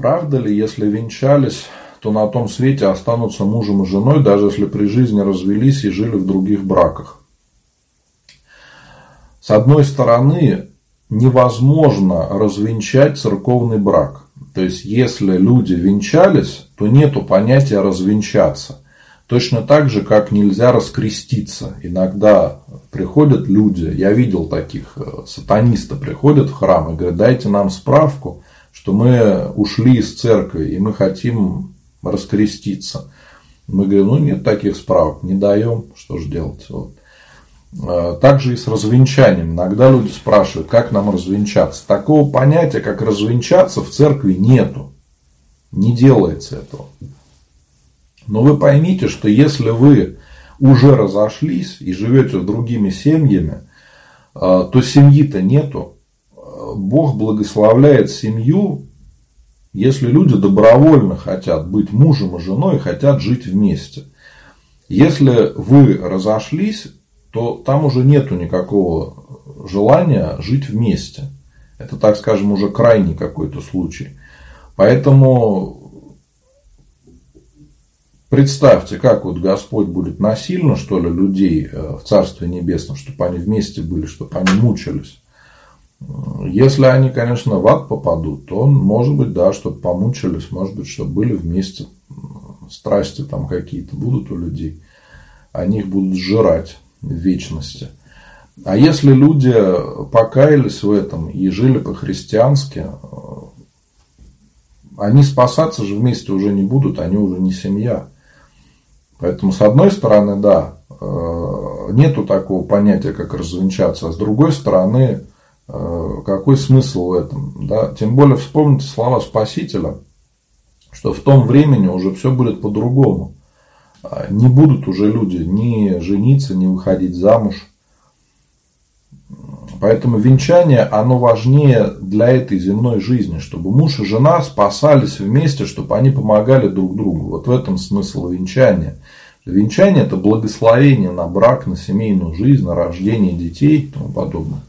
Правда ли, если венчались, то на том свете останутся мужем и женой, даже если при жизни развелись и жили в других браках? С одной стороны, невозможно развенчать церковный брак. То есть, если люди венчались, то нету понятия развенчаться. Точно так же, как нельзя раскреститься. Иногда приходят люди, я видел таких, э, сатанисты приходят в храм и говорят, дайте нам справку, что мы ушли из церкви и мы хотим раскреститься. Мы говорим, ну нет таких справок, не даем, что же делать. Вот. Э, также и с развенчанием. Иногда люди спрашивают, как нам развенчаться. Такого понятия, как развенчаться, в церкви нету. Не делается этого. Но вы поймите, что если вы уже разошлись и живете с другими семьями, э, то семьи-то нету. Бог благословляет семью, если люди добровольно хотят быть мужем и женой хотят жить вместе. Если вы разошлись, то там уже нету никакого желания жить вместе. Это, так скажем, уже крайний какой-то случай. Поэтому представьте, как вот Господь будет насильно, что ли, людей э, в Царстве Небесном, чтобы они вместе были, чтобы они мучились. Если они, конечно, в ад попадут, то, может быть, да, чтобы помучились, может быть, чтобы были вместе, страсти там какие-то будут у людей, они их будут сжирать в вечности. А если люди покаялись в этом и жили по-христиански, они спасаться же вместе уже не будут, они уже не семья. Поэтому, с одной стороны, да, э, нету такого понятия, как развенчаться, а с другой стороны, э, какой смысл в этом? Да? Тем более, вспомните слова Спасителя, что в том времени уже все будет по-другому. А, не будут уже люди ни жениться, ни выходить замуж. Поэтому венчание, оно важнее для этой земной жизни, чтобы муж и жена спасались вместе, чтобы они помогали друг другу. Вот в этом смысл венчания. Венчание – это благословение на брак, на семейную жизнь, на рождение детей и тому подобное.